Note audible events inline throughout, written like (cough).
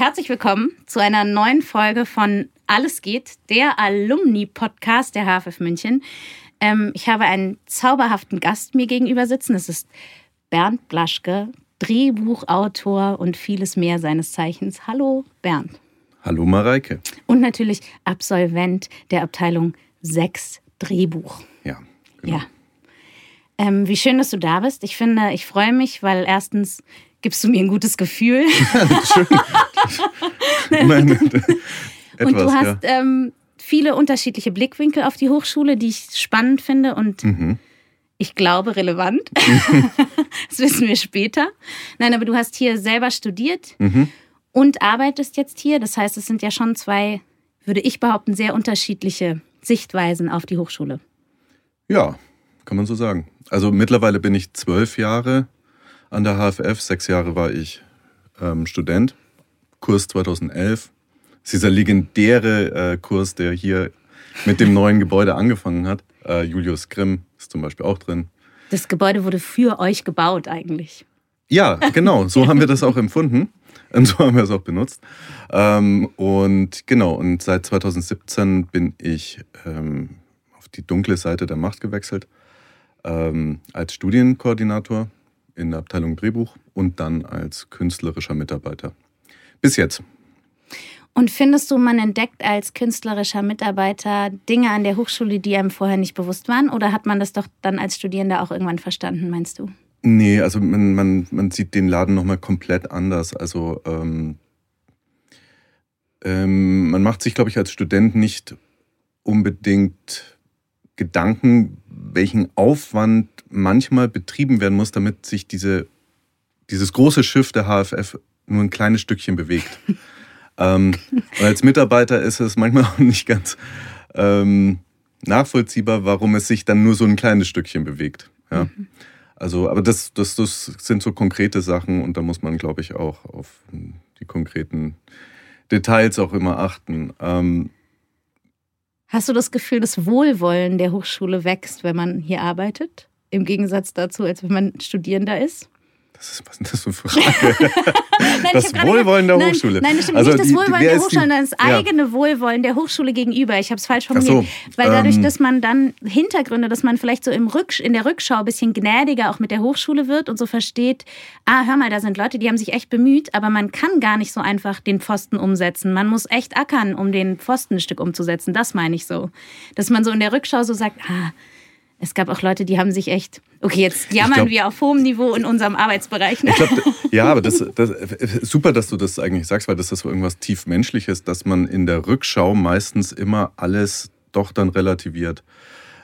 Herzlich willkommen zu einer neuen Folge von Alles geht, der Alumni-Podcast der HFF München. Ähm, ich habe einen zauberhaften Gast mir gegenüber sitzen. Es ist Bernd Blaschke, Drehbuchautor und vieles mehr seines Zeichens. Hallo Bernd. Hallo Mareike. Und natürlich Absolvent der Abteilung 6 Drehbuch. Ja. Genau. Ja. Ähm, wie schön, dass du da bist. Ich finde, ich freue mich, weil erstens gibst du mir ein gutes Gefühl. (laughs) (laughs) Meine, etwas, und du hast ja. ähm, viele unterschiedliche Blickwinkel auf die Hochschule, die ich spannend finde und mhm. ich glaube relevant. (laughs) das wissen wir später. Nein, aber du hast hier selber studiert mhm. und arbeitest jetzt hier. Das heißt, es sind ja schon zwei, würde ich behaupten, sehr unterschiedliche Sichtweisen auf die Hochschule. Ja, kann man so sagen. Also mittlerweile bin ich zwölf Jahre an der HFF, sechs Jahre war ich ähm, Student, Kurs 2011. Das ist dieser legendäre äh, Kurs, der hier mit dem neuen Gebäude angefangen hat. Äh, Julius Grimm ist zum Beispiel auch drin. Das Gebäude wurde für euch gebaut eigentlich. Ja, genau, (laughs) so haben wir das auch empfunden. Und so haben wir es auch benutzt. Ähm, und genau, und seit 2017 bin ich ähm, auf die dunkle Seite der Macht gewechselt ähm, als Studienkoordinator in der Abteilung Drehbuch und dann als künstlerischer Mitarbeiter. Bis jetzt. Und findest du, man entdeckt als künstlerischer Mitarbeiter Dinge an der Hochschule, die einem vorher nicht bewusst waren? Oder hat man das doch dann als Studierender auch irgendwann verstanden, meinst du? Nee, also man, man, man sieht den Laden nochmal komplett anders. Also ähm, ähm, man macht sich, glaube ich, als Student nicht unbedingt Gedanken, welchen Aufwand manchmal betrieben werden muss, damit sich diese, dieses große Schiff der HFF nur ein kleines Stückchen bewegt. (laughs) ähm, und als Mitarbeiter ist es manchmal auch nicht ganz ähm, nachvollziehbar, warum es sich dann nur so ein kleines Stückchen bewegt. Ja? Mhm. Also, aber das, das, das sind so konkrete Sachen und da muss man, glaube ich, auch auf die konkreten Details auch immer achten. Ähm, Hast du das Gefühl, das Wohlwollen der Hochschule wächst, wenn man hier arbeitet? Im Gegensatz dazu, als wenn man Studierender ist? Das ist, was ist das für eine Frage? (laughs) nein, (laughs) das Wohlwollen der nein, Hochschule. Nein, das stimmt also nicht das die, Wohlwollen der Hochschule, sondern das eigene ja. Wohlwollen der Hochschule gegenüber. Ich habe es falsch formuliert. So, Weil dadurch, ähm, dass man dann Hintergründe, dass man vielleicht so im Rücksch in der Rückschau ein bisschen gnädiger auch mit der Hochschule wird und so versteht, ah, hör mal, da sind Leute, die haben sich echt bemüht, aber man kann gar nicht so einfach den Pfosten umsetzen. Man muss echt ackern, um den Pfosten ein Stück umzusetzen. Das meine ich so. Dass man so in der Rückschau so sagt, ah, es gab auch Leute, die haben sich echt, okay, jetzt jammern glaub, wir auf hohem Niveau in unserem Arbeitsbereich. Ne? Glaub, (laughs) ja, aber das, das, super, dass du das eigentlich sagst, weil das ist so irgendwas tief Menschliches, dass man in der Rückschau meistens immer alles doch dann relativiert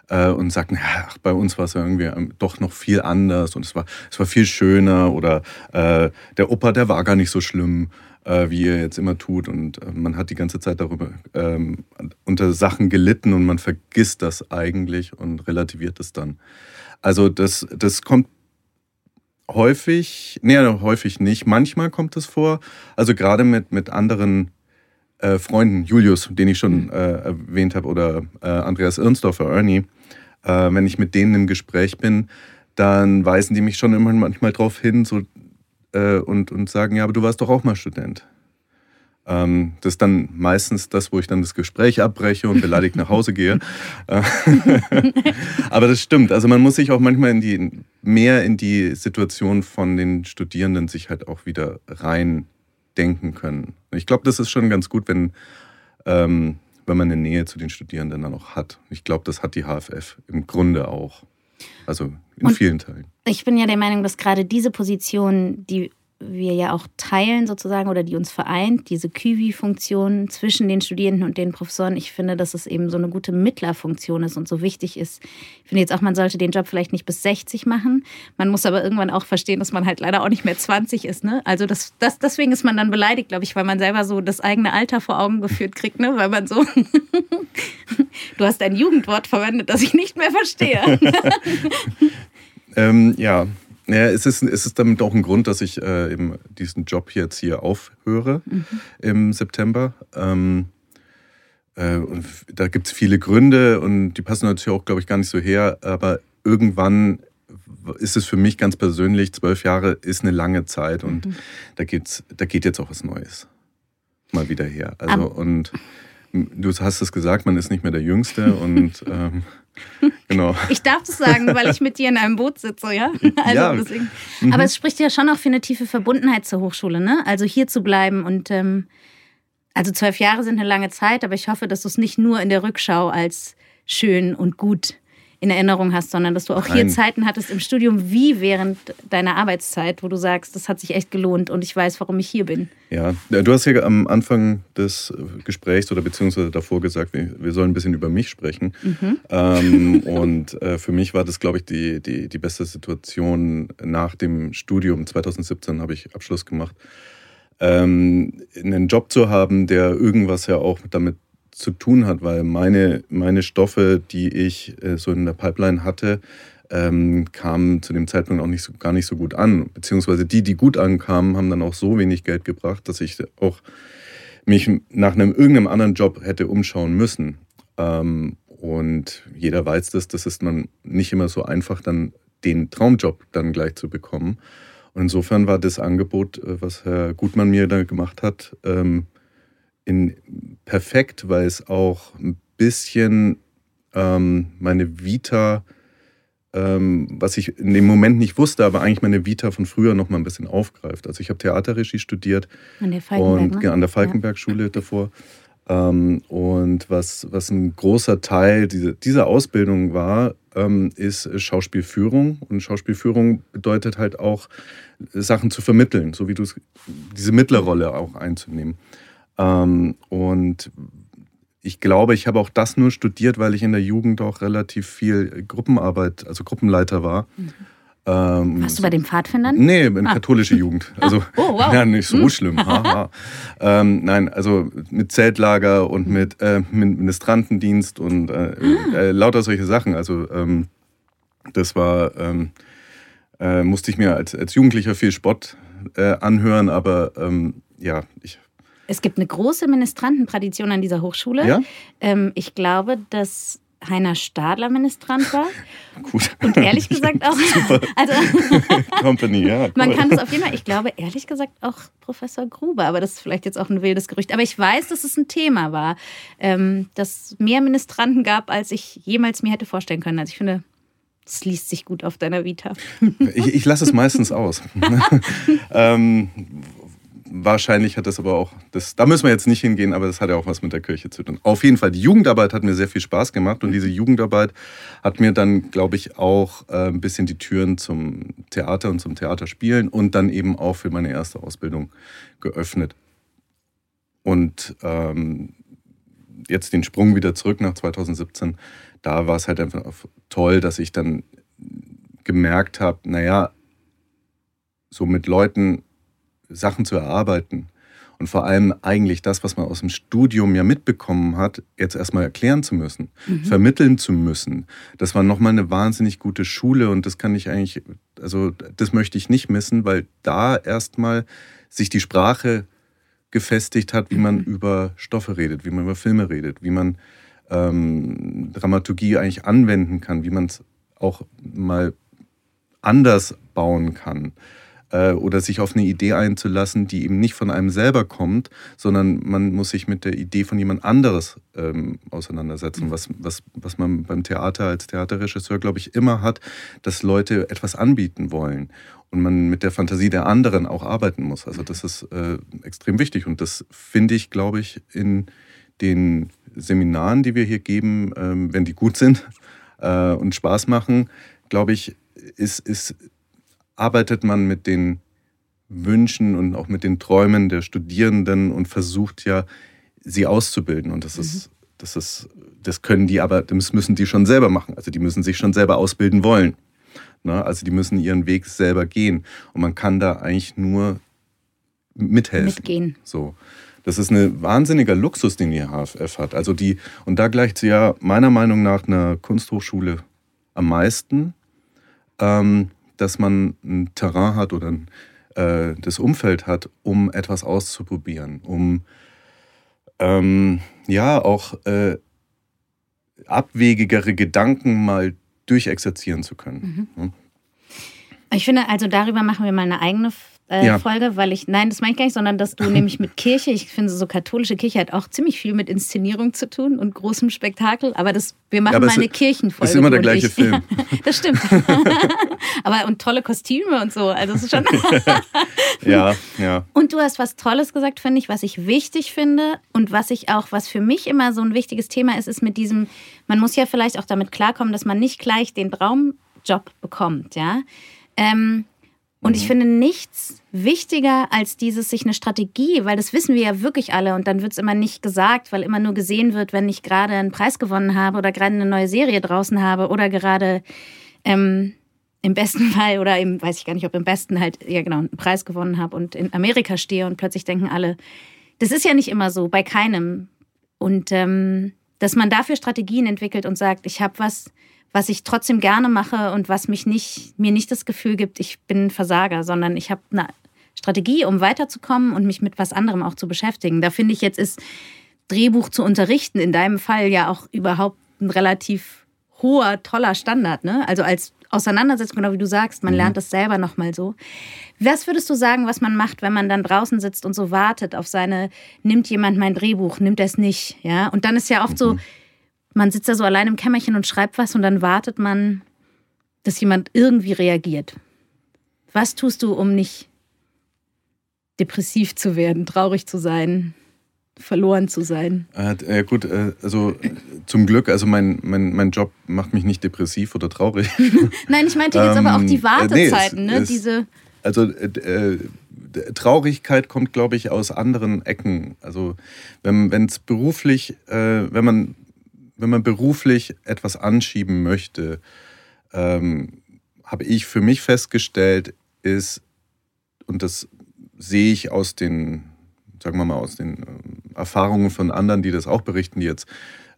äh, und sagt, ach, bei uns war es irgendwie ähm, doch noch viel anders und es war, es war viel schöner oder äh, der Opa, der war gar nicht so schlimm äh, wie ihr jetzt immer tut. Und äh, man hat die ganze Zeit darüber ähm, unter Sachen gelitten und man vergisst das eigentlich und relativiert es dann. Also das, das kommt häufig, nee, häufig nicht. Manchmal kommt es vor. Also gerade mit, mit anderen äh, Freunden, Julius, den ich schon mhm. äh, erwähnt habe, oder äh, Andreas Irnsdorfer, Ernie, äh, wenn ich mit denen im Gespräch bin, dann weisen die mich schon immer manchmal darauf hin, so äh, und, und sagen, ja, aber du warst doch auch mal Student. Ähm, das ist dann meistens das, wo ich dann das Gespräch abbreche und beleidigt nach Hause gehe. (laughs) Aber das stimmt. Also man muss sich auch manchmal in die, mehr in die Situation von den Studierenden sich halt auch wieder rein denken können. Ich glaube, das ist schon ganz gut, wenn, ähm, wenn man eine Nähe zu den Studierenden dann auch hat. Ich glaube, das hat die HFF im Grunde auch. Also in und vielen Teilen. Ich bin ja der Meinung, dass gerade diese Position, die wir ja auch teilen sozusagen oder die uns vereint, diese Küvi-Funktion zwischen den Studierenden und den Professoren. Ich finde, dass es eben so eine gute Mittlerfunktion ist und so wichtig ist. Ich finde jetzt auch, man sollte den Job vielleicht nicht bis 60 machen. Man muss aber irgendwann auch verstehen, dass man halt leider auch nicht mehr 20 ist. Ne? Also das, das, deswegen ist man dann beleidigt, glaube ich, weil man selber so das eigene Alter vor Augen geführt kriegt, ne? weil man so, (laughs) du hast ein Jugendwort verwendet, das ich nicht mehr verstehe. (laughs) (laughs) ähm, ja, ja, es ist, es ist damit auch ein Grund, dass ich äh, eben diesen Job jetzt hier aufhöre mhm. im September. Ähm, äh, und da gibt es viele Gründe und die passen natürlich auch, glaube ich, gar nicht so her. Aber irgendwann ist es für mich ganz persönlich, zwölf Jahre ist eine lange Zeit und mhm. da, geht's, da geht jetzt auch was Neues mal wieder her. Also, um. und du hast es gesagt, man ist nicht mehr der Jüngste und (laughs) ähm, (laughs) Genau. Ich darf das sagen, weil ich mit dir in einem Boot sitze, ja? (laughs) Also ja. Deswegen. Mhm. Aber es spricht ja schon auch für eine tiefe Verbundenheit zur Hochschule, ne? Also hier zu bleiben und ähm, also zwölf Jahre sind eine lange Zeit, aber ich hoffe, dass du es nicht nur in der Rückschau als schön und gut in Erinnerung hast, sondern dass du auch Nein. hier Zeiten hattest im Studium wie während deiner Arbeitszeit, wo du sagst, das hat sich echt gelohnt und ich weiß, warum ich hier bin. Ja, du hast ja am Anfang des Gesprächs oder beziehungsweise davor gesagt, wir sollen ein bisschen über mich sprechen. Mhm. Ähm, (laughs) und äh, für mich war das, glaube ich, die, die, die beste Situation nach dem Studium. 2017 habe ich Abschluss gemacht. Ähm, einen Job zu haben, der irgendwas ja auch damit zu tun hat, weil meine, meine Stoffe, die ich äh, so in der Pipeline hatte, ähm, kamen zu dem Zeitpunkt auch nicht so, gar nicht so gut an. Beziehungsweise die, die gut ankamen, haben dann auch so wenig Geld gebracht, dass ich auch mich nach einem irgendeinem anderen Job hätte umschauen müssen. Ähm, und jeder weiß das, das ist man nicht immer so einfach, dann den Traumjob dann gleich zu bekommen. Und insofern war das Angebot, äh, was Herr Gutmann mir da gemacht hat, ähm, in perfekt, weil es auch ein bisschen ähm, meine Vita, ähm, was ich in dem Moment nicht wusste, aber eigentlich meine Vita von früher noch mal ein bisschen aufgreift. Also ich habe Theaterregie studiert an der Falkenberg, und, ne? an der Falkenberg-Schule ja. davor. Ähm, und was, was ein großer Teil dieser, dieser Ausbildung war, ähm, ist Schauspielführung. Und Schauspielführung bedeutet halt auch, Sachen zu vermitteln, so wie du diese Mittlerrolle auch einzunehmen. Ähm, und ich glaube, ich habe auch das nur studiert, weil ich in der Jugend auch relativ viel Gruppenarbeit, also Gruppenleiter war. Mhm. Ähm, Warst du bei den Pfadfindern? Nee, in ah. katholische Jugend. Also oh, wow. (laughs) ja, nicht so hm. schlimm. ähm, nein, also mit Zeltlager und hm. mit, äh, mit Ministrantendienst und äh, ah. äh, lauter solche Sachen. Also ähm, das war, ähm, äh, musste ich mir als, als Jugendlicher viel Spott äh, anhören, aber ähm, ja, ich es gibt eine große Ministrantentradition an dieser Hochschule. Ja? Ähm, ich glaube, dass Heiner Stadler Ministrant war. (laughs) Gut. Und ehrlich (laughs) gesagt auch. Super. (laughs) Also, Company, ja. Cool. Man kann es auf jeden Fall, ich glaube, ehrlich gesagt auch Professor Gruber, aber das ist vielleicht jetzt auch ein wildes Gerücht. Aber ich weiß, dass es ein Thema war, ähm, dass mehr Ministranten gab, als ich jemals mir hätte vorstellen können. Also ich finde, es liest sich gut auf deiner Vita. Ich, ich lasse es meistens aus. ähm, wahrscheinlich hat das aber auch, das, da müssen wir jetzt nicht hingehen, aber das hat ja auch was mit der Kirche zu tun. Auf jeden Fall, die Jugendarbeit hat mir sehr viel Spaß gemacht und diese Jugendarbeit hat mir dann, glaube ich, auch äh, ein bisschen die Türen zum Theater und zum Theaterspielen und dann eben auch für meine erste Ausbildung geöffnet. Und ähm, jetzt den Sprung wieder zurück nach 2017, da war es halt einfach toll, dass ich dann gemerkt habe, naja, so mit Leuten Sachen zu erarbeiten und vor allem eigentlich das, was man aus dem Studium ja mitbekommen hat, jetzt erstmal erklären zu müssen, mhm. vermitteln zu müssen. Das war nochmal eine wahnsinnig gute Schule und das kann ich eigentlich, also das möchte ich nicht missen, weil da erstmal sich die Sprache gefestigt hat, wie man mhm. über Stoffe redet, wie man über Filme redet, wie man ähm, Dramaturgie eigentlich anwenden kann, wie man es auch mal anders bauen kann äh, oder sich auf eine Idee einzulassen, die eben nicht von einem selber kommt, sondern man muss sich mit der Idee von jemand anderes ähm, auseinandersetzen. Was, was, was man beim Theater als Theaterregisseur, glaube ich, immer hat, dass Leute etwas anbieten wollen und man mit der Fantasie der anderen auch arbeiten muss. Also das ist äh, extrem wichtig und das finde ich, glaube ich, in den Seminaren, die wir hier geben, ähm, wenn die gut sind (laughs) äh, und Spaß machen, glaube ich, ist, ist arbeitet man mit den Wünschen und auch mit den Träumen der Studierenden und versucht ja, sie auszubilden. Und das mhm. ist, das ist, das können die aber, das müssen die schon selber machen. Also die müssen sich schon selber ausbilden wollen. Ne? Also die müssen ihren Weg selber gehen. Und man kann da eigentlich nur mithelfen. Mitgehen. So. Das ist ein wahnsinniger Luxus, den die HFF hat. Also die, und da gleicht sie ja meiner Meinung nach einer Kunsthochschule am meisten, ähm, dass man ein Terrain hat oder ein, äh, das Umfeld hat, um etwas auszuprobieren, um ähm, ja auch äh, abwegigere Gedanken mal durchexerzieren zu können. Mhm. Ich finde, also darüber machen wir mal eine eigene äh, ja. Folge, weil ich, nein, das meine ich gar nicht, sondern dass du (laughs) nämlich mit Kirche, ich finde so katholische Kirche hat auch ziemlich viel mit Inszenierung zu tun und großem Spektakel, aber das, wir machen ja, mal eine Kirchenfolge. Ist immer der gleiche ich. Film. (laughs) Ja, das stimmt. (laughs) aber und tolle Kostüme und so, also es ist schon. ja, ja. Und du hast was Tolles gesagt, finde ich, was ich wichtig finde und was ich auch, was für mich immer so ein wichtiges Thema ist, ist mit diesem, man muss ja vielleicht auch damit klarkommen, dass man nicht gleich den Traumjob bekommt, ja. Ähm, und ich mhm. finde nichts wichtiger als dieses sich eine Strategie, weil das wissen wir ja wirklich alle und dann wird es immer nicht gesagt, weil immer nur gesehen wird, wenn ich gerade einen Preis gewonnen habe oder gerade eine neue Serie draußen habe oder gerade ähm, im besten (laughs) Fall oder im, weiß ich gar nicht, ob im besten halt, ja genau, einen Preis gewonnen habe und in Amerika stehe und plötzlich denken alle, das ist ja nicht immer so, bei keinem. Und ähm, dass man dafür Strategien entwickelt und sagt, ich habe was was ich trotzdem gerne mache und was mich nicht, mir nicht das Gefühl gibt, ich bin ein Versager, sondern ich habe eine Strategie, um weiterzukommen und mich mit was anderem auch zu beschäftigen. Da finde ich jetzt ist Drehbuch zu unterrichten in deinem Fall ja auch überhaupt ein relativ hoher, toller Standard. Ne? Also als Auseinandersetzung, genau wie du sagst, man mhm. lernt das selber nochmal so. Was würdest du sagen, was man macht, wenn man dann draußen sitzt und so wartet auf seine, nimmt jemand mein Drehbuch, nimmt er es nicht, ja? Und dann ist ja oft mhm. so, man sitzt da so allein im Kämmerchen und schreibt was und dann wartet man, dass jemand irgendwie reagiert. Was tust du, um nicht depressiv zu werden, traurig zu sein, verloren zu sein? Äh, gut, äh, also zum Glück, also mein, mein, mein Job macht mich nicht depressiv oder traurig. (laughs) Nein, ich meinte jetzt ähm, aber auch die Wartezeiten, ähm, nee, es, ne? Es, Diese also äh, Traurigkeit kommt, glaube ich, aus anderen Ecken. Also wenn es beruflich, äh, wenn man wenn man beruflich etwas anschieben möchte, ähm, habe ich für mich festgestellt, ist, und das sehe ich aus den, sagen wir mal, aus den äh, Erfahrungen von anderen, die das auch berichten, die jetzt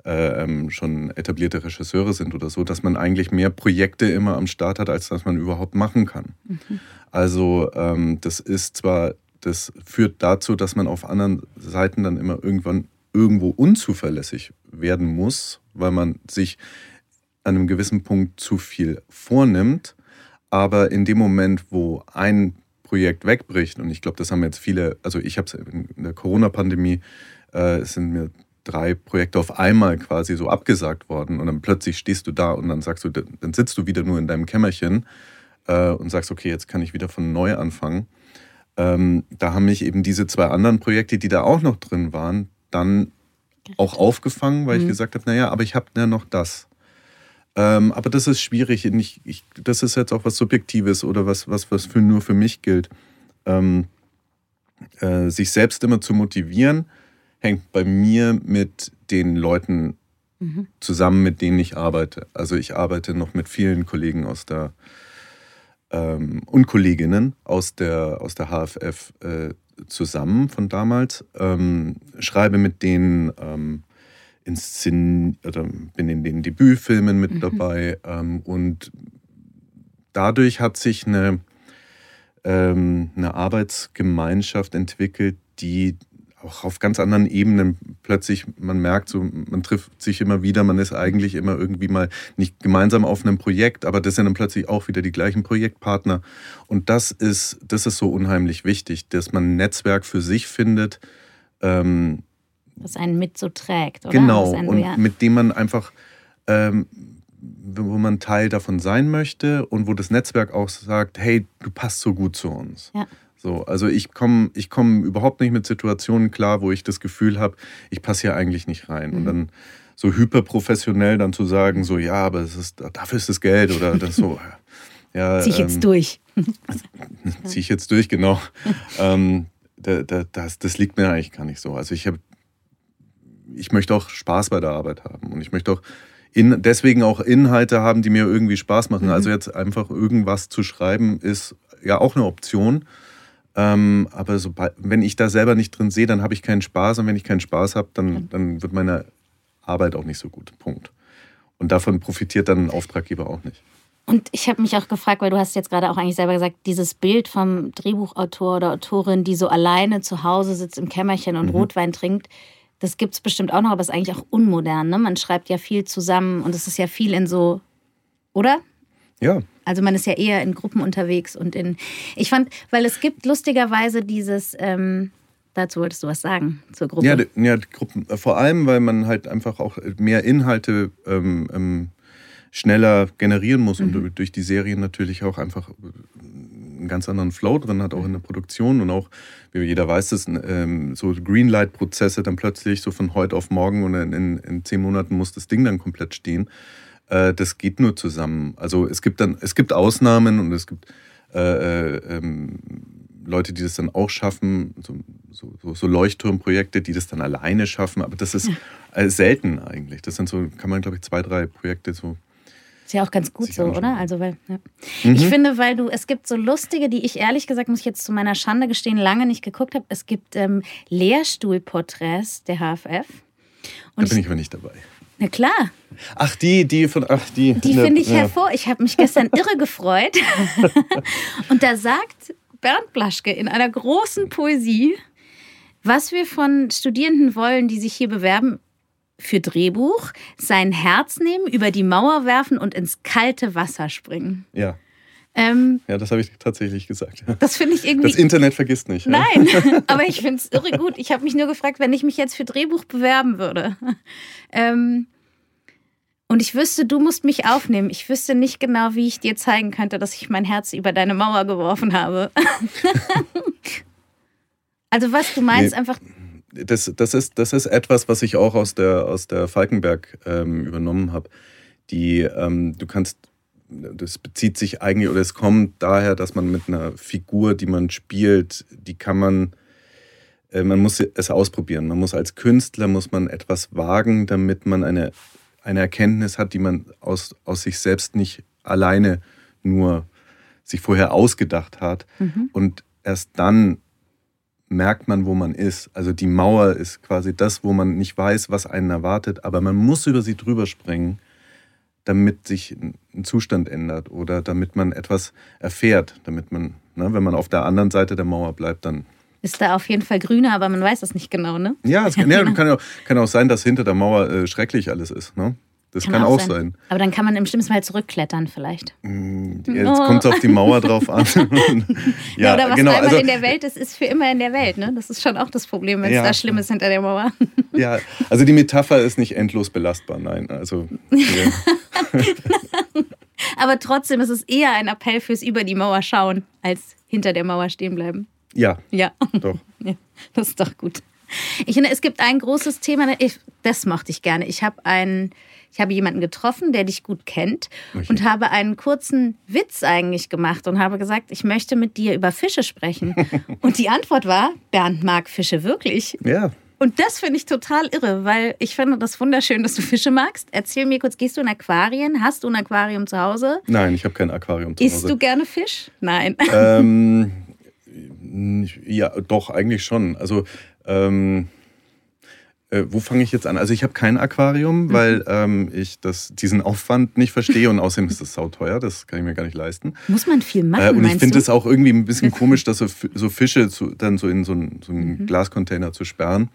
äh, ähm, schon etablierte Regisseure sind oder so, dass man eigentlich mehr Projekte immer am Start hat, als dass man überhaupt machen kann. Mhm. Also ähm, das ist zwar, das führt dazu, dass man auf anderen Seiten dann immer irgendwann irgendwo unzuverlässig werden muss, weil man sich an einem gewissen Punkt zu viel vornimmt. Aber in dem Moment, wo ein Projekt wegbricht, und ich glaube, das haben jetzt viele, also ich habe es in der Corona-Pandemie, äh, sind mir drei Projekte auf einmal quasi so abgesagt worden und dann plötzlich stehst du da und dann sagst du, dann sitzt du wieder nur in deinem Kämmerchen äh, und sagst, okay, jetzt kann ich wieder von neu anfangen. Ähm, da haben mich eben diese zwei anderen Projekte, die da auch noch drin waren, dann auch aufgefangen, weil mhm. ich gesagt habe, naja, aber ich habe ja noch das. Ähm, aber das ist schwierig. Ich, ich, das ist jetzt auch was Subjektives oder was, was, was für, nur für mich gilt. Ähm, äh, sich selbst immer zu motivieren, hängt bei mir mit den Leuten mhm. zusammen, mit denen ich arbeite. Also ich arbeite noch mit vielen Kollegen aus der ähm, und Kolleginnen aus der, aus der HFF äh, zusammen von damals, ähm, schreibe mit denen ähm, Inszen oder bin in den Debütfilmen mit mhm. dabei ähm, und dadurch hat sich eine, ähm, eine Arbeitsgemeinschaft entwickelt, die auch auf ganz anderen Ebenen plötzlich, man merkt so, man trifft sich immer wieder, man ist eigentlich immer irgendwie mal nicht gemeinsam auf einem Projekt, aber das sind dann plötzlich auch wieder die gleichen Projektpartner. Und das ist, das ist so unheimlich wichtig, dass man ein Netzwerk für sich findet. Ähm, das einen mit so trägt, oder? Genau, und ja. mit dem man einfach, ähm, wo man Teil davon sein möchte und wo das Netzwerk auch sagt, hey, du passt so gut zu uns. Ja. So, also ich komme ich komm überhaupt nicht mit Situationen klar, wo ich das Gefühl habe, ich passe hier eigentlich nicht rein. Mhm. Und dann so hyperprofessionell dann zu sagen, so ja, aber es ist, dafür ist das Geld oder das so. (laughs) Ja, Zieh ich jetzt ähm, durch. (laughs) Zieh ich jetzt durch, genau. (laughs) ähm, da, da, das, das liegt mir eigentlich gar nicht so. Also ich habe, ich möchte auch Spaß bei der Arbeit haben und ich möchte auch in, deswegen auch Inhalte haben, die mir irgendwie Spaß machen. Mhm. Also jetzt einfach irgendwas zu schreiben, ist ja auch eine Option. Ähm, aber sobald, wenn ich da selber nicht drin sehe, dann habe ich keinen Spaß. Und wenn ich keinen Spaß habe, dann, dann wird meine Arbeit auch nicht so gut. Punkt. Und davon profitiert dann ein Auftraggeber auch nicht. Und ich habe mich auch gefragt, weil du hast jetzt gerade auch eigentlich selber gesagt, dieses Bild vom Drehbuchautor oder Autorin, die so alleine zu Hause sitzt im Kämmerchen und mhm. Rotwein trinkt, das gibt es bestimmt auch noch, aber ist eigentlich auch unmodern. Ne? Man schreibt ja viel zusammen und es ist ja viel in so, oder? Ja. Also man ist ja eher in Gruppen unterwegs und in. Ich fand, weil es gibt lustigerweise dieses. Ähm, dazu wolltest du was sagen zur Gruppe. Ja, ja Gruppen. Äh, vor allem, weil man halt einfach auch mehr Inhalte ähm, ähm, schneller generieren muss mhm. und durch die Serien natürlich auch einfach einen ganz anderen Flow drin hat, auch in der Produktion und auch, wie jeder weiß, das, ähm, so Greenlight-Prozesse dann plötzlich so von heute auf morgen und in, in, zehn Monaten muss das Ding dann komplett stehen. Äh, das geht nur zusammen. Also es gibt dann, es gibt Ausnahmen und es gibt äh, äh, ähm, Leute, die das dann auch schaffen, so, so, so, Leuchtturmprojekte, die das dann alleine schaffen, aber das ist äh, selten eigentlich. Das sind so, kann man glaube ich zwei, drei Projekte so ist ja auch ganz gut so, oder? Also, weil, ja. mhm. Ich finde, weil du, es gibt so lustige, die ich ehrlich gesagt, muss ich jetzt zu meiner Schande gestehen, lange nicht geguckt habe. Es gibt ähm, Lehrstuhlporträts der HFF. Und da bin ich aber nicht dabei. Na klar. Ach, die, die von, ach, die. Die finde ich ja. hervor. Ich habe mich gestern (laughs) irre gefreut. (laughs) Und da sagt Bernd Blaschke in einer großen Poesie, was wir von Studierenden wollen, die sich hier bewerben, für Drehbuch sein Herz nehmen, über die Mauer werfen und ins kalte Wasser springen. Ja. Ähm, ja, das habe ich tatsächlich gesagt. Das finde ich irgendwie. Das Internet vergisst nicht. Nein, ja. (laughs) aber ich finde es irre gut. Ich habe mich nur gefragt, wenn ich mich jetzt für Drehbuch bewerben würde. Ähm, und ich wüsste, du musst mich aufnehmen. Ich wüsste nicht genau, wie ich dir zeigen könnte, dass ich mein Herz über deine Mauer geworfen habe. (laughs) also, was du meinst, nee. einfach das, das, ist, das ist etwas, was ich auch aus der, aus der Falkenberg ähm, übernommen habe. Die, ähm, du kannst, das bezieht sich eigentlich oder es kommt daher, dass man mit einer Figur, die man spielt, die kann man, äh, man muss es ausprobieren. Man muss als Künstler muss man etwas wagen, damit man eine, eine Erkenntnis hat, die man aus, aus sich selbst nicht alleine nur sich vorher ausgedacht hat. Mhm. Und erst dann merkt man, wo man ist. Also die Mauer ist quasi das, wo man nicht weiß, was einen erwartet, aber man muss über sie drüber springen, damit sich ein Zustand ändert oder damit man etwas erfährt, damit man, ne, wenn man auf der anderen Seite der Mauer bleibt, dann ist da auf jeden Fall grüner, aber man weiß das nicht genau, ne? Ja, es (laughs) kann, ja, kann, auch, kann auch sein, dass hinter der Mauer äh, schrecklich alles ist, ne? Das kann, kann auch, sein. sein. Aber dann kann man im schlimmsten Fall zurückklettern vielleicht. (laughs) Mm, jetzt oh. kommt es auf die Mauer drauf an. (laughs) ja, (laughs) ja, oder was genau, einmal also, in der Welt ist, ist für immer in der Welt. Ne? Das ist schon auch das Problem, wenn es ja. da schlimm ist hinter der Mauer. ja, also die Metapher ist nicht endlos belastbar, nein. Also, Aber trotzdem ist es eher ein Appell fürs Über die Mauer schauen, als hinter der Mauer stehen bleiben. Ja. Ja. Doch. Ja, das ist doch gut. Ich finde, es gibt ein großes Thema, das mochte ich gerne. Ich habe einen ich habe jemanden getroffen, der dich gut kennt okay. und habe einen kurzen Witz eigentlich gemacht und habe gesagt, ich möchte mit dir über Fische sprechen. (laughs) und die Antwort war, Bernd mag Fische wirklich. Ja. Und das finde ich total irre, weil ich finde das wunderschön, dass du Fische magst. Erzähl mir kurz, gehst du in Aquarien? Hast du ein Aquarium zu Hause? Nein, ich habe kein Aquarium zu Hause. Isst du gerne Fisch? Nein. Ähm, (laughs) ja, doch, eigentlich schon. Also ähm, äh, wo fange ich jetzt an? Also ich habe kein Aquarium, mhm. weil ähm, ich das, diesen Aufwand nicht verstehe und außerdem ist das sauteuer, das kann ich mir gar nicht leisten. Muss man viel machen, äh, Und ich finde es auch irgendwie ein bisschen (laughs) komisch, dass so, so Fische zu, dann so in so einen, so einen mhm. Glascontainer zu sperren.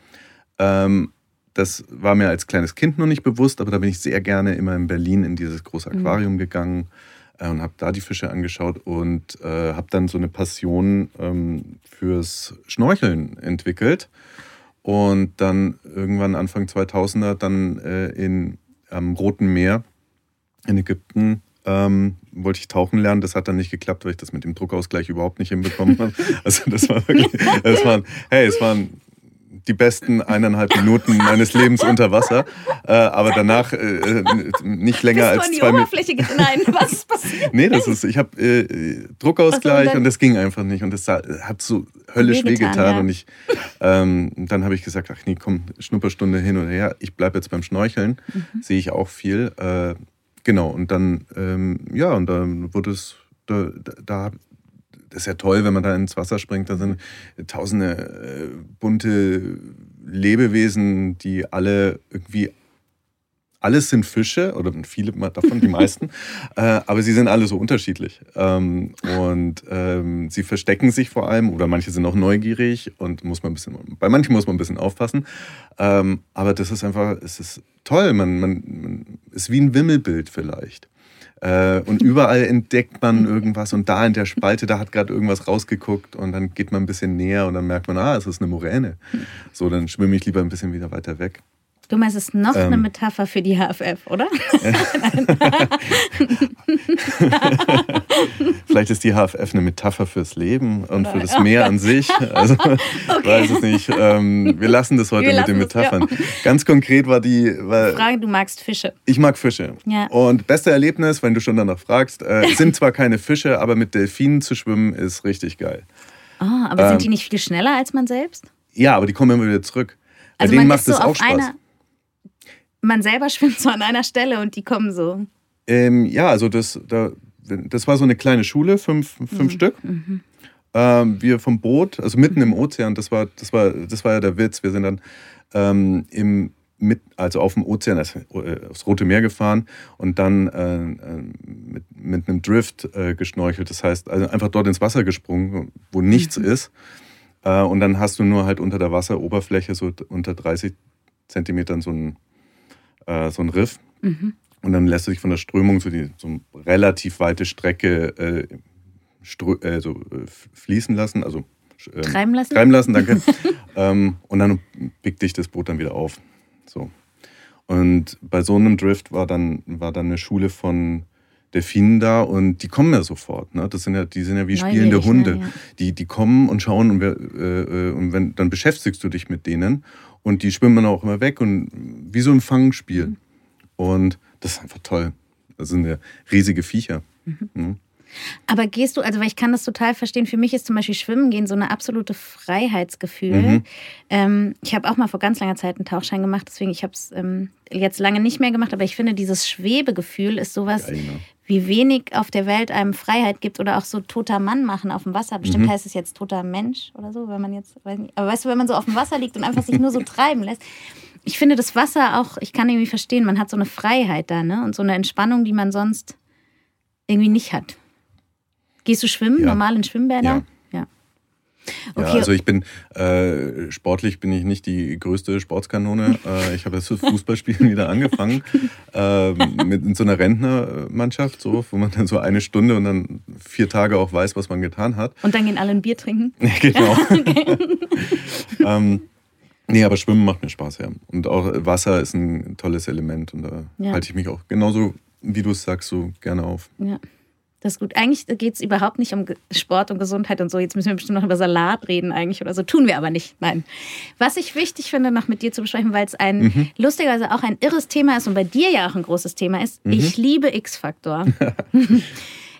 Ähm, das war mir als kleines Kind noch nicht bewusst, aber da bin ich sehr gerne immer in Berlin in dieses große mhm. Aquarium mhm. gegangen äh, und habe da die Fische angeschaut und äh, habe dann so eine Passion ähm, fürs Schnorcheln entwickelt und dann irgendwann Anfang 2000er dann äh, in, am Roten Meer in Ägypten ähm, wollte ich tauchen lernen. Das hat dann nicht geklappt, weil ich das mit dem Druckausgleich überhaupt nicht hinbekommen habe. Also das war wirklich, das waren, hey, es waren die besten eineinhalb Minuten meines Lebens unter Wasser. Äh, aber danach äh, nicht länger als du an die zwei Oberfläche Nein, (laughs) was ist passiert? nee, das ist, ich habe äh, Druckausgleich und, und das ging einfach nicht. Und das hat so höllisch wehgetan. Weh ja. Und ich, ähm, dann habe ich gesagt, ach nee, komm, Schnupperstunde hin und her. Ich bleibe jetzt beim Schnorcheln. Mhm. Sehe ich auch viel. Äh, genau, und dann, ähm, ja, und dann wurde es, da, da, das ist ja toll, wenn man da ins Wasser springt. Da sind tausende äh, bunte Lebewesen, die alle irgendwie alles sind Fische oder viele davon, die (laughs) meisten, äh, aber sie sind alle so unterschiedlich. Ähm, und ähm, sie verstecken sich vor allem oder manche sind auch neugierig und muss man ein bisschen, bei manchen muss man ein bisschen aufpassen. Ähm, aber das ist einfach, es ist toll. Man, man, man ist wie ein Wimmelbild vielleicht. Äh, und überall entdeckt man irgendwas und da in der Spalte, da hat gerade irgendwas rausgeguckt und dann geht man ein bisschen näher und dann merkt man, ah, es ist eine Moräne. So, dann schwimme ich lieber ein bisschen wieder weiter weg. Du meinst, es ist noch ähm, eine Metapher für die HFF, oder? (laughs) (laughs) Vielleicht ist die HFF eine Metapher fürs Leben und für das Meer an sich. Also, (laughs) okay. weiß es nicht. Ähm, wir lassen das heute wir mit den Metaphern. Das, ja. Ganz konkret war die. War, Frage, du magst Fische. Ich mag Fische. Ja. Und beste Erlebnis, wenn du schon danach fragst, äh, sind zwar keine Fische, aber mit Delfinen zu schwimmen ist richtig geil. Oh, aber ähm, sind die nicht viel schneller als man selbst? Ja, aber die kommen immer wieder zurück. Bei also denen macht es so auch Spaß. Einer, man selber (laughs) schwimmt so an einer Stelle und die kommen so. Ähm, ja, also das, da, das war so eine kleine Schule, fünf, fünf mhm. Stück. Mhm. Ähm, wir vom Boot, also mitten im Ozean, das war, das war, das war ja der Witz. Wir sind dann ähm, im, mit, also auf dem Ozean, also, aufs Rote Meer gefahren und dann äh, äh, mit, mit einem Drift äh, geschnorchelt. Das heißt, also einfach dort ins Wasser gesprungen, wo nichts mhm. ist. Äh, und dann hast du nur halt unter der Wasseroberfläche, so unter 30 Zentimetern, so ein äh, so ein Riff. Mhm. Und dann lässt du dich von der Strömung so, die, so eine relativ weite Strecke äh, äh, so, äh, fließen lassen, also ähm, treiben lassen. Treiben lassen, danke. (laughs) ähm, und dann pickt dich das Boot dann wieder auf. So. Und bei so einem Drift war dann, war dann eine Schule von Delfinen da und die kommen ja sofort. Ne? Das sind ja, die sind ja wie spielende ne? Hunde. Ne, ja. Die, die kommen und schauen und, wir, äh, äh, und wenn, dann beschäftigst du dich mit denen und die schwimmen dann auch immer weg und wie so ein Fangspiel. Mhm. Und das ist einfach toll. Das sind ja riesige Viecher. Mhm. Aber gehst du, also weil ich kann das total verstehen, für mich ist zum Beispiel Schwimmen gehen so eine absolute Freiheitsgefühl. Mhm. Ähm, ich habe auch mal vor ganz langer Zeit einen Tauchschein gemacht, deswegen ich habe es ähm, jetzt lange nicht mehr gemacht, aber ich finde, dieses Schwebegefühl ist sowas, ja, genau. wie wenig auf der Welt einem Freiheit gibt oder auch so toter Mann machen auf dem Wasser. Bestimmt mhm. heißt es jetzt toter Mensch oder so, wenn man jetzt, weiß nicht, aber weißt du, wenn man so auf dem Wasser liegt und einfach sich nur so treiben lässt. Ich finde das Wasser auch, ich kann irgendwie verstehen, man hat so eine Freiheit da, ne? Und so eine Entspannung, die man sonst irgendwie nicht hat. Gehst du schwimmen, ja. normal in Schwimmbäder? Ja. ja. Okay. Ja, also ich bin äh, sportlich bin ich nicht die größte Sportskanone. (laughs) Äh, ich habe jetzt das Fußballspielen wieder angefangen äh, mit in so einer Rentnermannschaft, so, wo man dann so eine Stunde und dann vier Tage auch weiß, was man getan hat. Und dann gehen alle ein Bier trinken. (laughs) genau. (laughs) ähm, nee, aber Schwimmen macht mir Spaß, ja. Und auch Wasser ist ein tolles Element und da ja. halte ich mich auch genauso, wie du es sagst, so gerne auf. Ja. Das ist gut. Eigentlich geht es überhaupt nicht um Sport und Gesundheit und so. Jetzt müssen wir bestimmt noch über Salat reden eigentlich oder so. Tun wir aber nicht. Nein. Was ich wichtig finde, noch mit dir zu besprechen, weil es ein mhm. lustigerweise auch ein irres Thema ist und bei dir ja auch ein großes Thema ist. Mhm. Ich liebe X-Faktor. (laughs) ähm,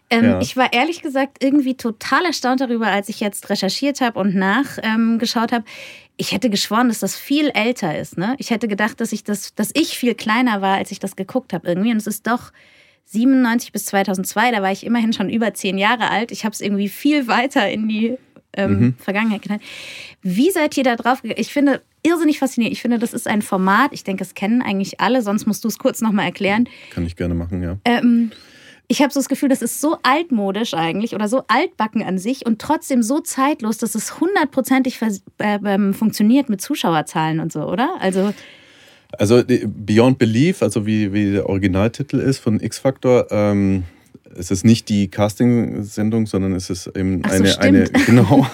ja. Ich war ehrlich gesagt irgendwie total erstaunt darüber, als ich jetzt recherchiert habe und nachgeschaut ähm, habe. Ich hätte geschworen, dass das viel älter ist. Ne? Ich hätte gedacht, dass ich das, dass ich viel kleiner war, als ich das geguckt habe irgendwie. Und es ist doch 97 bis 2002, da war ich immerhin schon über zehn Jahre alt. Ich habe es irgendwie viel weiter in die ähm, mhm. Vergangenheit getan. Wie seid ihr da drauf? Ich finde irrsinnig faszinierend. Ich finde, das ist ein Format. Ich denke, es kennen eigentlich alle. Sonst musst du es kurz nochmal erklären. Kann ich gerne machen, ja. Ähm, ich habe so das Gefühl, das ist so altmodisch eigentlich oder so altbacken an sich und trotzdem so zeitlos, dass es hundertprozentig äh, ähm, funktioniert mit Zuschauerzahlen und so, oder? Also also Beyond Belief, also wie, wie der Originaltitel ist von X-Factor, ähm, es ist nicht die Casting-Sendung, sondern es ist eben so, eine, eine, (laughs) genau.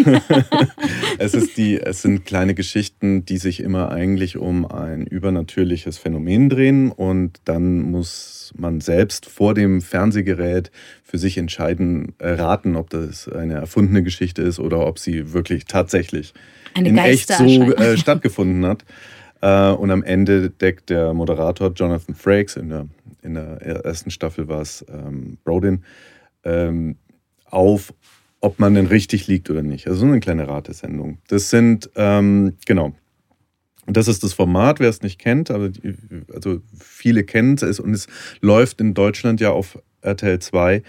(laughs) es ist die, es sind kleine Geschichten, die sich immer eigentlich um ein übernatürliches Phänomen drehen und dann muss man selbst vor dem Fernsehgerät für sich entscheiden, erraten, ob das eine erfundene Geschichte ist oder ob sie wirklich tatsächlich eine in echt so äh, stattgefunden hat. (laughs) Äh, und am Ende deckt der Moderator Jonathan Frakes in der in der ersten Staffel war es ähm, Brodin, ähm, auf, ob man denn richtig liegt oder nicht. Also so eine kleine Ratesendung. Das sind, ähm, genau. Und das ist das Format, wer es nicht kennt, aber also viele kennen es und es läuft in Deutschland ja auf RTL 2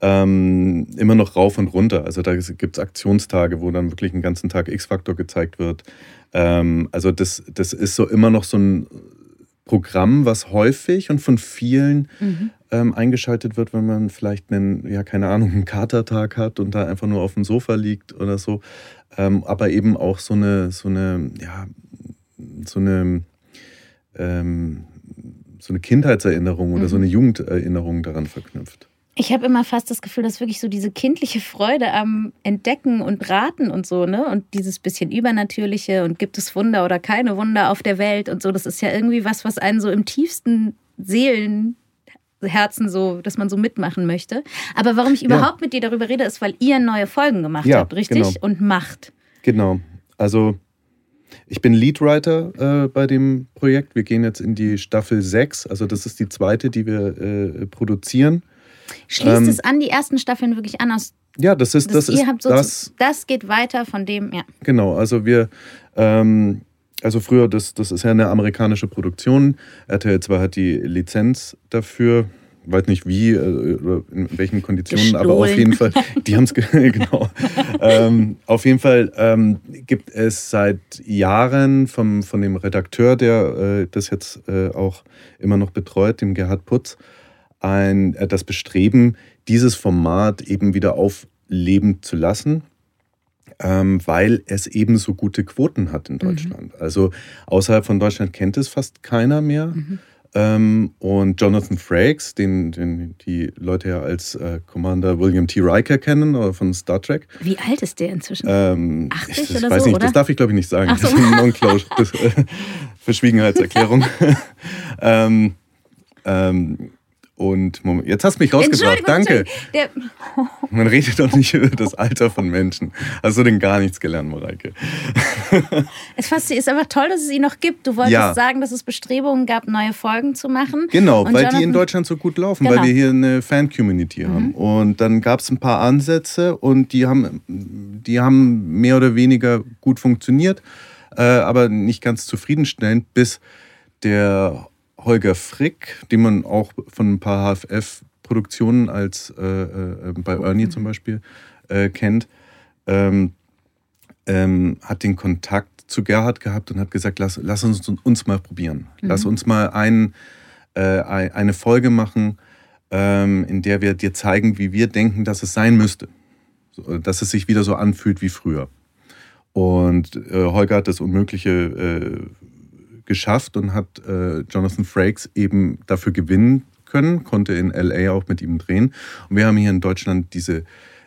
ähm, immer noch rauf und runter. Also da gibt es Aktionstage, wo dann wirklich einen ganzen Tag X-Faktor gezeigt wird. Ähm, also das, das ist so immer noch so ein Programm, was häufig und von vielen mhm. ähm, eingeschaltet wird, wenn man vielleicht einen, ja, keine Ahnung, einen Katertag hat und da einfach nur auf dem Sofa liegt oder so. Ähm, aber eben auch so eine, so eine, ja, so eine, ähm, so eine Kindheitserinnerung oder mhm. so eine Jugenderinnerung daran verknüpft. Ich habe immer fast das Gefühl, dass wirklich so diese kindliche Freude am Entdecken und Raten und so, ne? Und dieses bisschen Übernatürliche und gibt es Wunder oder keine Wunder auf der Welt und so, das ist ja irgendwie was, was einen so im tiefsten Seelenherzen so, dass man so mitmachen möchte. Aber warum ich überhaupt ja. mit dir darüber rede, ist, weil ihr neue Folgen gemacht ja, habt, richtig? Genau. Und macht. Genau. Also ich bin Leadwriter äh, bei dem Projekt. Wir gehen jetzt in die Staffel 6. Also das ist die zweite, die wir äh, produzieren. Schließt ähm, es an die ersten Staffeln wirklich an aus? Ja, das ist das, das ist so das. Das geht weiter von dem, ja. Genau, also wir ähm, also früher, das, das ist ja eine amerikanische Produktion. RTL 2 hat die Lizenz dafür. Weiß nicht wie äh, oder in welchen Konditionen, Gestohlen. aber auf jeden Fall, die haben es (laughs) genau. ähm, auf jeden Fall ähm, gibt es seit Jahren vom, von dem Redakteur, der äh, das jetzt äh, auch immer noch betreut, dem Gerhard Putz, ein, äh, das Bestreben, dieses Format eben wieder aufleben zu lassen, ähm, weil es eben so gute Quoten hat in mhm. Deutschland. Mhm. Also außerhalb von Deutschland kennt es fast keiner mehr. Mhm. Ähm, und Jonathan Frakes, den, den, die Leute ja als äh, Commander William T. Riker kennen oder von Star Trek. Wie alt ist der inzwischen? Ähm, 80 ich, oder weiß so, nicht, oder? Das darf ich glaube ich nicht sagen. Ach so. Das ist ein Non-Closure, (laughs) äh, (laughs) Verschwiegenheitserklärung. (laughs) ähm, ähm, und jetzt hast du mich rausgebracht. Danke. Man redet doch nicht über das Alter von Menschen. Hast du denn gar nichts gelernt, Mareike? (laughs) es ist einfach toll, dass es ihn noch gibt. Du wolltest ja. sagen, dass es Bestrebungen gab, neue Folgen zu machen. Genau, und weil Jonathan, die in Deutschland so gut laufen, genau. weil wir hier eine Fan-Community mhm. haben. Und dann gab es ein paar Ansätze und die haben, die haben mehr oder weniger gut funktioniert, äh, aber nicht ganz zufriedenstellend, bis der Holger Frick, den man auch von ein paar HFF-Produktionen als äh, äh, bei Ernie zum Beispiel äh, kennt, ähm, ähm, hat den Kontakt zu Gerhard gehabt und hat gesagt, lass, lass uns, uns mal probieren. Mhm. Lass uns mal ein, äh, eine Folge machen, ähm, in der wir dir zeigen, wie wir denken, dass es sein müsste. So, dass es sich wieder so anfühlt wie früher. Und äh, Holger hat das Unmögliche äh, geschafft und hat äh, Jonathan Frakes eben dafür gewinnen können, konnte in LA auch mit ihm drehen. Und wir haben hier in Deutschland diese,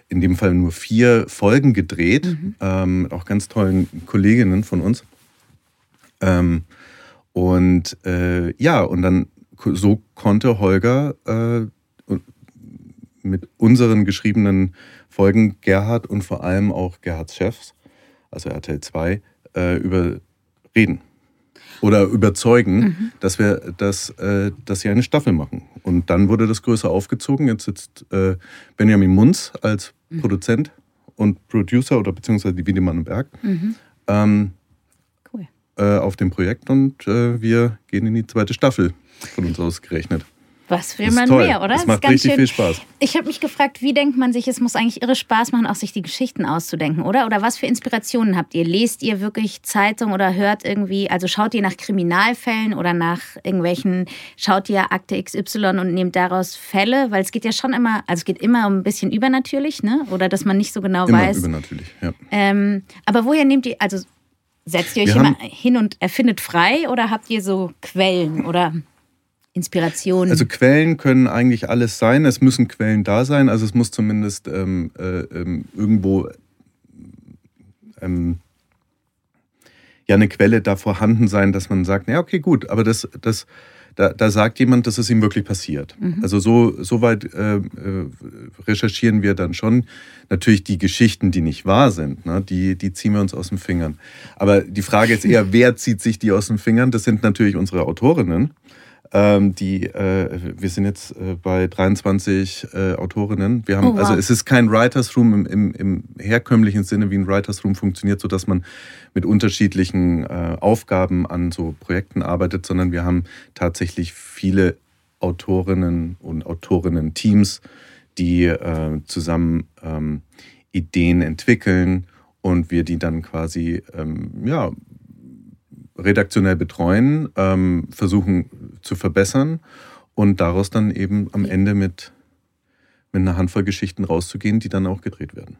in dem Fall nur vier Folgen gedreht, mhm. ähm, mit auch ganz tollen Kolleginnen von uns. Ähm, und äh, ja, und dann so konnte Holger äh, mit unseren geschriebenen Folgen Gerhard und vor allem auch Gerhards Chefs, also RTL 2, äh, über reden oder überzeugen, mhm. dass wir das, äh, dass sie eine Staffel machen. Und dann wurde das größer aufgezogen. Jetzt sitzt äh, Benjamin Munz als mhm. Produzent und Producer oder beziehungsweise die Wiedemann und Berg mhm. ähm, cool. äh, auf dem Projekt und äh, wir gehen in die zweite Staffel von uns ausgerechnet. Was will man toll. mehr, oder? Das, das macht richtig schön. viel Spaß. Ich habe mich gefragt, wie denkt man sich, es muss eigentlich irre Spaß machen, auch sich die Geschichten auszudenken, oder? Oder was für Inspirationen habt ihr? Lest ihr wirklich Zeitung oder hört irgendwie, also schaut ihr nach Kriminalfällen oder nach irgendwelchen, schaut ihr Akte XY und nehmt daraus Fälle? Weil es geht ja schon immer, also es geht immer um ein bisschen übernatürlich, ne? Oder dass man nicht so genau immer weiß. übernatürlich, ja. Ähm, aber woher nehmt ihr, also setzt ihr euch immer hin und erfindet frei oder habt ihr so Quellen oder Inspiration. Also Quellen können eigentlich alles sein. Es müssen Quellen da sein. Also es muss zumindest ähm, äh, ähm, irgendwo ähm, ja eine Quelle da vorhanden sein, dass man sagt, ja okay gut, aber das das da, da sagt jemand, dass es ihm wirklich passiert. Mhm. Also so, so weit äh, äh, recherchieren wir dann schon. Natürlich die Geschichten, die nicht wahr sind, ne, die, die ziehen wir uns aus den Fingern. Aber die Frage ist eher, (laughs) wer zieht sich die aus den Fingern? Das sind natürlich unsere Autorinnen. Ähm, die, äh, wir sind jetzt äh, bei 23 äh, Autorinnen. Wir haben, oh, wow. also es ist kein Writers Room im, im, im, herkömmlichen Sinne, wie ein Writers Room funktioniert, so dass man mit unterschiedlichen äh, Aufgaben an so Projekten arbeitet, sondern wir haben tatsächlich viele Autorinnen und Autorinnen-Teams, die äh, zusammen ähm, Ideen entwickeln und wir die dann quasi ähm, ja, redaktionell betreuen, ähm, versuchen zu verbessern und daraus dann eben am Ende mit, mit einer Handvoll Geschichten rauszugehen, die dann auch gedreht werden.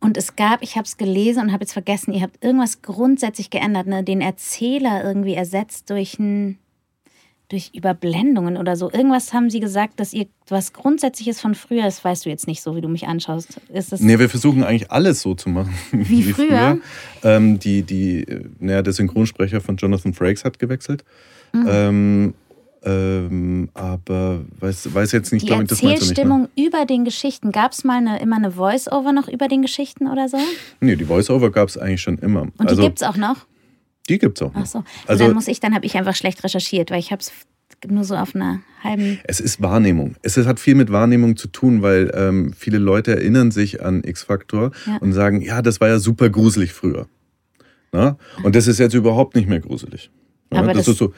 Und es gab, ich habe es gelesen und habe jetzt vergessen, ihr habt irgendwas grundsätzlich geändert, ne? den Erzähler irgendwie ersetzt durch ein durch Überblendungen oder so. Irgendwas haben sie gesagt, dass ihr was Grundsätzliches von früher, das weißt du jetzt nicht so, wie du mich anschaust. Ist das nee, wir versuchen eigentlich alles so zu machen. (laughs) Wie, wie früher? früher. Ähm, die, die, naja, der Synchronsprecher von Jonathan Frakes hat gewechselt. Mhm. Ähm, ähm, aber weiß, weiß jetzt nicht, glaube ich, das meinst du nicht. Die Erzählstimmung über den Geschichten, gab es mal eine, immer eine Voice-Over noch über den Geschichten oder so? Nee, die Voice-Over gab es eigentlich schon immer. Und die also, gibt es auch noch? Die gibt es auch. Noch. Ach so. Also, dann muss ich, dann habe ich einfach schlecht recherchiert, weil ich habe es nur so auf einer halben. Es ist Wahrnehmung. Es hat viel mit Wahrnehmung zu tun, weil ähm, viele Leute erinnern sich an X-Factor ja. und sagen, ja, das war ja super gruselig früher. Na? Und das ist jetzt überhaupt nicht mehr gruselig. Ja, aber das, das ist so.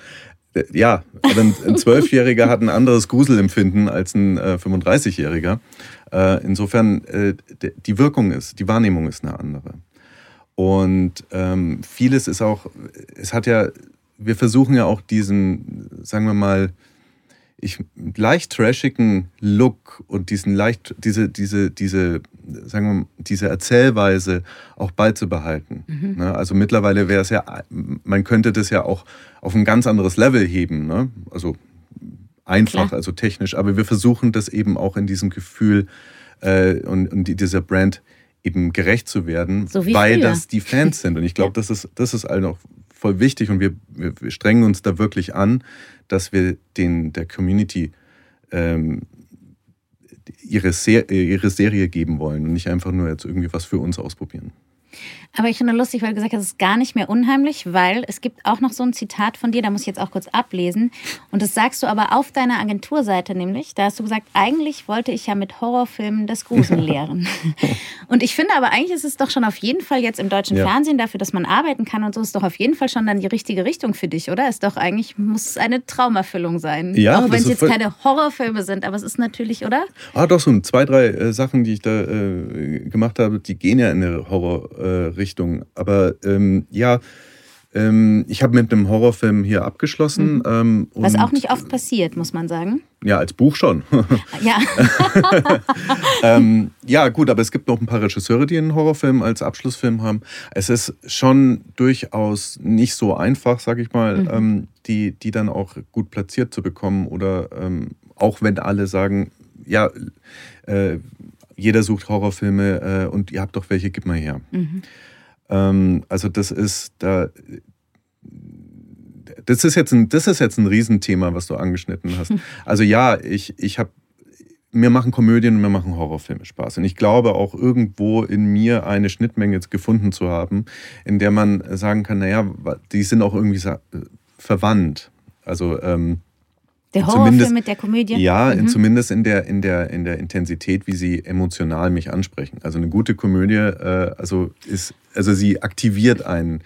Äh, ja, ein Zwölfjähriger hat ein anderes Gruselempfinden als ein äh, 35-Jähriger. Äh, insofern, äh, die Wirkung ist, die Wahrnehmung ist eine andere. Und ähm, vieles ist auch, es hat ja, wir versuchen ja auch diesen, sagen wir mal, ich, leicht trashigen Look und diesen leicht, diese, diese, diese, sagen wir mal, diese Erzählweise auch beizubehalten. Mhm. Ne? Also mittlerweile wäre es ja, man könnte das ja auch auf ein ganz anderes Level heben. Ne? Also einfach, Klar. also technisch. Aber wir versuchen das eben auch in diesem Gefühl äh, und, und dieser Brand eben gerecht zu werden, so weil früher. das die Fans sind. Und ich glaube, (laughs) das ist, das ist halt auch voll wichtig und wir, wir, strengen uns da wirklich an, dass wir den, der Community ähm, ihre, Ser ihre Serie geben wollen und nicht einfach nur jetzt irgendwie was für uns ausprobieren. Aber ich finde lustig, weil du gesagt hast, es ist gar nicht mehr unheimlich, weil es gibt auch noch so ein Zitat von dir, da muss ich jetzt auch kurz ablesen. Und das sagst du aber auf deiner Agenturseite nämlich. Da hast du gesagt, eigentlich wollte ich ja mit Horrorfilmen das Gruseln (laughs) lehren. und ich finde aber eigentlich ist es doch schon auf jeden Fall jetzt im deutschen ja. Fernsehen dafür, dass man arbeiten kann und so, ist doch auf jeden Fall schon dann die richtige Richtung für dich, oder? Ist doch eigentlich, muss es eine Traumerfüllung sein. Ja, auch wenn es jetzt keine Horrorfilme sind, aber es ist natürlich, oder? Ah, doch, so zwei, drei äh, Sachen, die ich da äh, gemacht habe, die gehen ja in eine Horror- äh, Richtung. Aber ähm, ja, ähm, ich habe mit einem Horrorfilm hier abgeschlossen. Mhm. Ähm, Was auch nicht oft passiert, muss man sagen. Ja, als Buch schon. (laughs) ja. (laughs) ähm, ja, gut, aber es gibt noch ein paar Regisseure, die einen Horrorfilm als Abschlussfilm haben. Es ist schon durchaus nicht so einfach, sag ich mal, mhm. Ähm, die, die dann auch gut platziert zu bekommen. Oder ähm, auch wenn alle sagen, ja, äh, jeder sucht Horrorfilme äh, und ihr habt doch welche, gib mal her. Mhm. Ähm, also das ist da. Das ist, jetzt ein, das ist jetzt ein Riesenthema, was du angeschnitten hast. Also ja, ich, ich habe mir machen Komödien und mir machen Horrorfilme Spaß. Und ich glaube auch irgendwo in mir eine Schnittmenge gefunden zu haben, in der man sagen kann, naja, die sind auch irgendwie verwandt. Also ähm, der Horrorfilm mit der Komödie? Ja, mhm. zumindest in der, in, der, in der Intensität, wie sie emotional mich ansprechen. Also eine gute Komödie, äh, also, ist, also sie aktiviert einen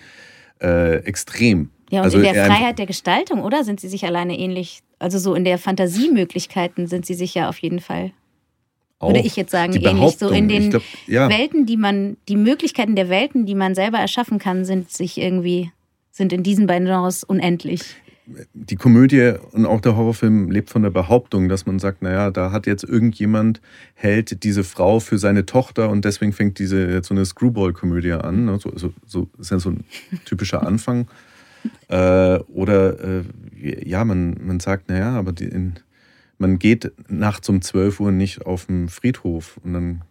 äh, extrem. Ja, und also in der Freiheit der Gestaltung, oder? Sind sie sich alleine ähnlich? Also so in der Fantasiemöglichkeiten sind sie sich ja auf jeden Fall. Auch würde ich jetzt sagen, ähnlich. So in den glaub, ja. Welten, die man, die Möglichkeiten der Welten, die man selber erschaffen kann, sind sich irgendwie, sind in diesen beiden Genres unendlich die Komödie und auch der Horrorfilm lebt von der Behauptung, dass man sagt, naja, da hat jetzt irgendjemand, hält diese Frau für seine Tochter und deswegen fängt diese jetzt so eine Screwball-Komödie an. So, so, so ist ja so ein typischer Anfang. (laughs) äh, oder äh, ja, man, man sagt, naja, aber die, in, man geht nachts um 12 Uhr nicht auf den Friedhof und dann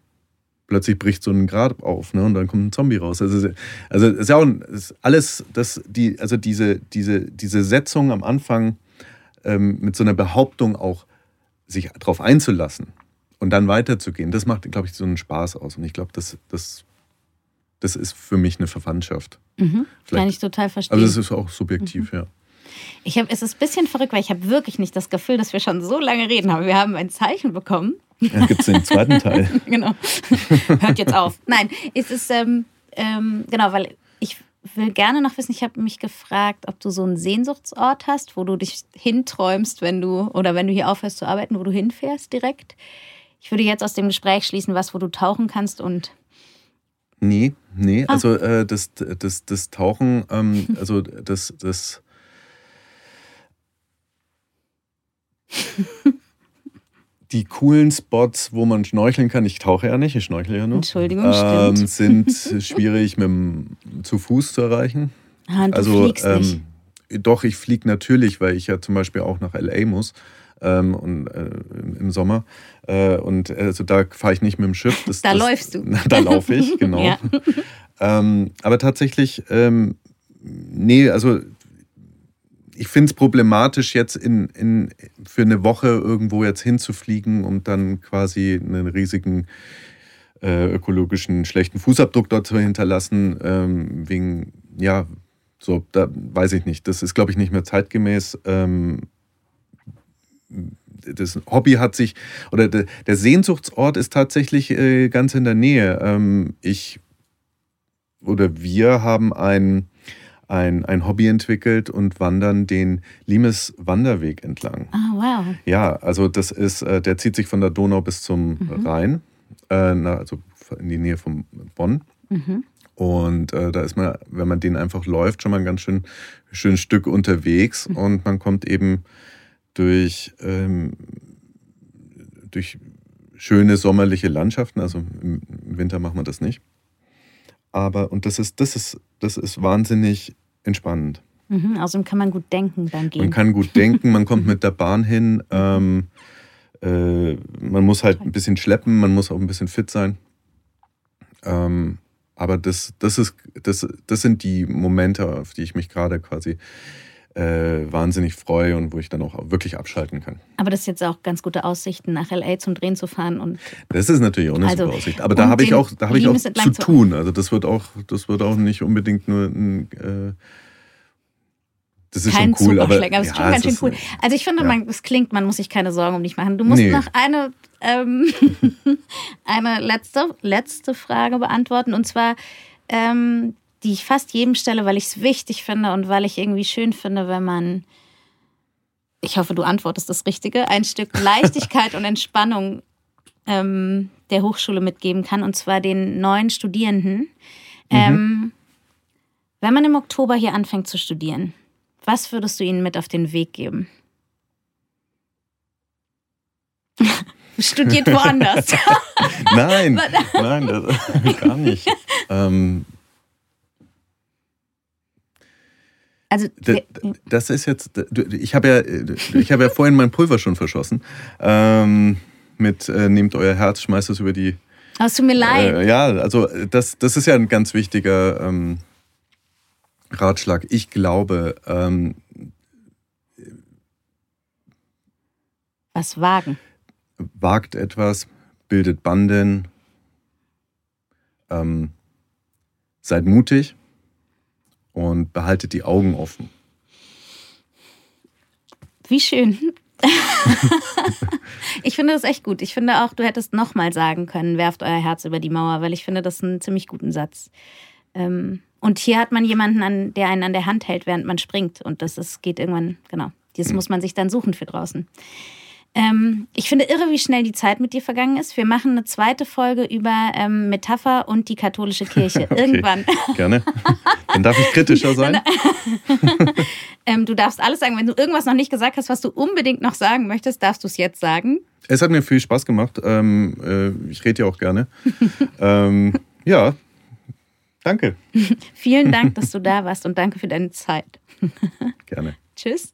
plötzlich bricht so ein Grab auf ne, und dann kommt ein Zombie raus. Also, also ist ja auch ist alles, das, die, also diese, diese, diese Setzung am Anfang ähm, mit so einer Behauptung auch sich darauf einzulassen und dann weiterzugehen, das macht, glaube ich, so einen Spaß aus. Und ich glaube, das, das, das ist für mich eine Verwandtschaft. Mhm. Kann ich total verstehen. Also es ist auch subjektiv, mhm. ja. Ich hab, es ist ein bisschen verrückt, weil ich habe wirklich nicht das Gefühl, dass wir schon so lange reden. Aber wir haben ein Zeichen bekommen. Ja, Gibt es den zweiten Teil? (laughs) genau. Hört jetzt auf. Nein, es ist, ähm, ähm, genau, weil ich will gerne noch wissen, ich habe mich gefragt, ob du so einen Sehnsuchtsort hast, wo du dich hinträumst, wenn du, oder wenn du hier aufhörst zu arbeiten, wo du hinfährst direkt. Ich würde jetzt aus dem Gespräch schließen, was, wo du tauchen kannst und Nee, nee, ah. also äh, das, das, das Tauchen, ähm, (laughs) also das, das (laughs) die coolen Spots, wo man schnorcheln kann, ich tauche ja nicht, ich schnorchle ja nur. Entschuldigung, ähm, sind (laughs) schwierig mit dem, zu Fuß zu erreichen. Ah, du also, fliegst ähm, nicht. Doch, ich fliege natürlich, weil ich ja zum Beispiel auch nach LA muss ähm, und, äh, im Sommer. Äh, und also da fahre ich nicht mit dem Schiff. Das, da das, läufst du. (laughs) da laufe ich, (laughs) genau. Ja. ähm, aber tatsächlich, ähm, nee, also ich finde es problematisch, jetzt in, in, für eine Woche irgendwo jetzt hinzufliegen und dann quasi einen riesigen äh, ökologischen schlechten Fußabdruck dort zu hinterlassen, ähm, wegen, ja, so, da weiß ich nicht. Das ist, glaube ich, nicht mehr zeitgemäß. Ähm, das Hobby hat sich, oder der, der Sehnsuchtsort ist tatsächlich äh, ganz in der Nähe. Ähm, ich oder wir haben ein ein, ein Hobby entwickelt und wandern den Limes Wanderweg entlang. Ah, oh, wow. Ja, also das ist, äh, der zieht sich von der Donau bis zum mhm. Rhein, äh, also in die Nähe von Bonn. Mhm. Und äh, da ist man, wenn man den einfach läuft, schon mal ein ganz schön, schön Stück unterwegs mhm. und man kommt eben durch, ähm, durch schöne sommerliche Landschaften. Also im Winter macht man das nicht. Aber, und das ist, das ist, das ist wahnsinnig entspannend. Mhm, außerdem kann man gut denken beim Gehen. Man kann gut denken, man kommt mit der Bahn hin. Ähm, äh, man muss halt ein bisschen schleppen, man muss auch ein bisschen fit sein. Ähm, aber das, das, ist, das, das sind die Momente, auf die ich mich gerade quasi äh, wahnsinnig freue und wo ich dann auch wirklich abschalten kann. Aber das ist jetzt auch ganz gute Aussichten, nach LA zum Drehen zu fahren. Und das ist natürlich auch eine also, super Aussicht. Aber da habe ich auch, da hab ich auch zu tun. Also das wird auch, das wird auch nicht unbedingt nur ein äh, das ist Kein schon cool, aber, aber es klingt ganz schön cool. Also ich finde, ja. man, es klingt, man muss sich keine Sorgen um dich machen. Du musst nee. noch eine, ähm, (laughs) (laughs) eine letzte, letzte Frage beantworten. Und zwar, ähm, die ich fast jedem stelle, weil ich es wichtig finde und weil ich irgendwie schön finde, wenn man, ich hoffe, du antwortest das Richtige, ein Stück (laughs) Leichtigkeit und Entspannung ähm, der Hochschule mitgeben kann, und zwar den neuen Studierenden. Mhm. Ähm, wenn man im Oktober hier anfängt zu studieren, was würdest du ihnen mit auf den Weg geben? (laughs) Studiert woanders. (laughs) nein, nein, das, gar nicht. Ähm, Also, das ist jetzt, ich habe ja, ich habe ja vorhin mein Pulver schon verschossen. Ähm, mit äh, nehmt euer Herz, schmeißt es über die. Es tut mir leid. Äh, ja, also das, das ist ja ein ganz wichtiger ähm, Ratschlag. Ich glaube, ähm, was wagen. Wagt etwas, bildet Banden, ähm, seid mutig und behaltet die Augen offen. Wie schön. (laughs) ich finde das echt gut. Ich finde auch, du hättest nochmal sagen können, werft euer Herz über die Mauer, weil ich finde das einen ziemlich guten Satz. Ähm, und hier hat man jemanden, an, der einen an der Hand hält, während man springt. Und das ist, geht irgendwann, genau. Das hm. muss man sich dann suchen für draußen. Ähm, ich finde irre, wie schnell die Zeit mit dir vergangen ist. Wir machen eine zweite Folge über ähm, Metapher und die katholische Kirche. (laughs) okay. Irgendwann. Gerne. Dann darf ich kritischer sein. (laughs) ähm, du darfst alles sagen. Wenn du irgendwas noch nicht gesagt hast, was du unbedingt noch sagen möchtest, darfst du es jetzt sagen. Es hat mir viel Spaß gemacht. Ähm, äh, ich rede ja auch gerne. (laughs) Ähm, ja, danke. Vielen Dank, dass du da warst und danke für deine Zeit. Gerne. Tschüss.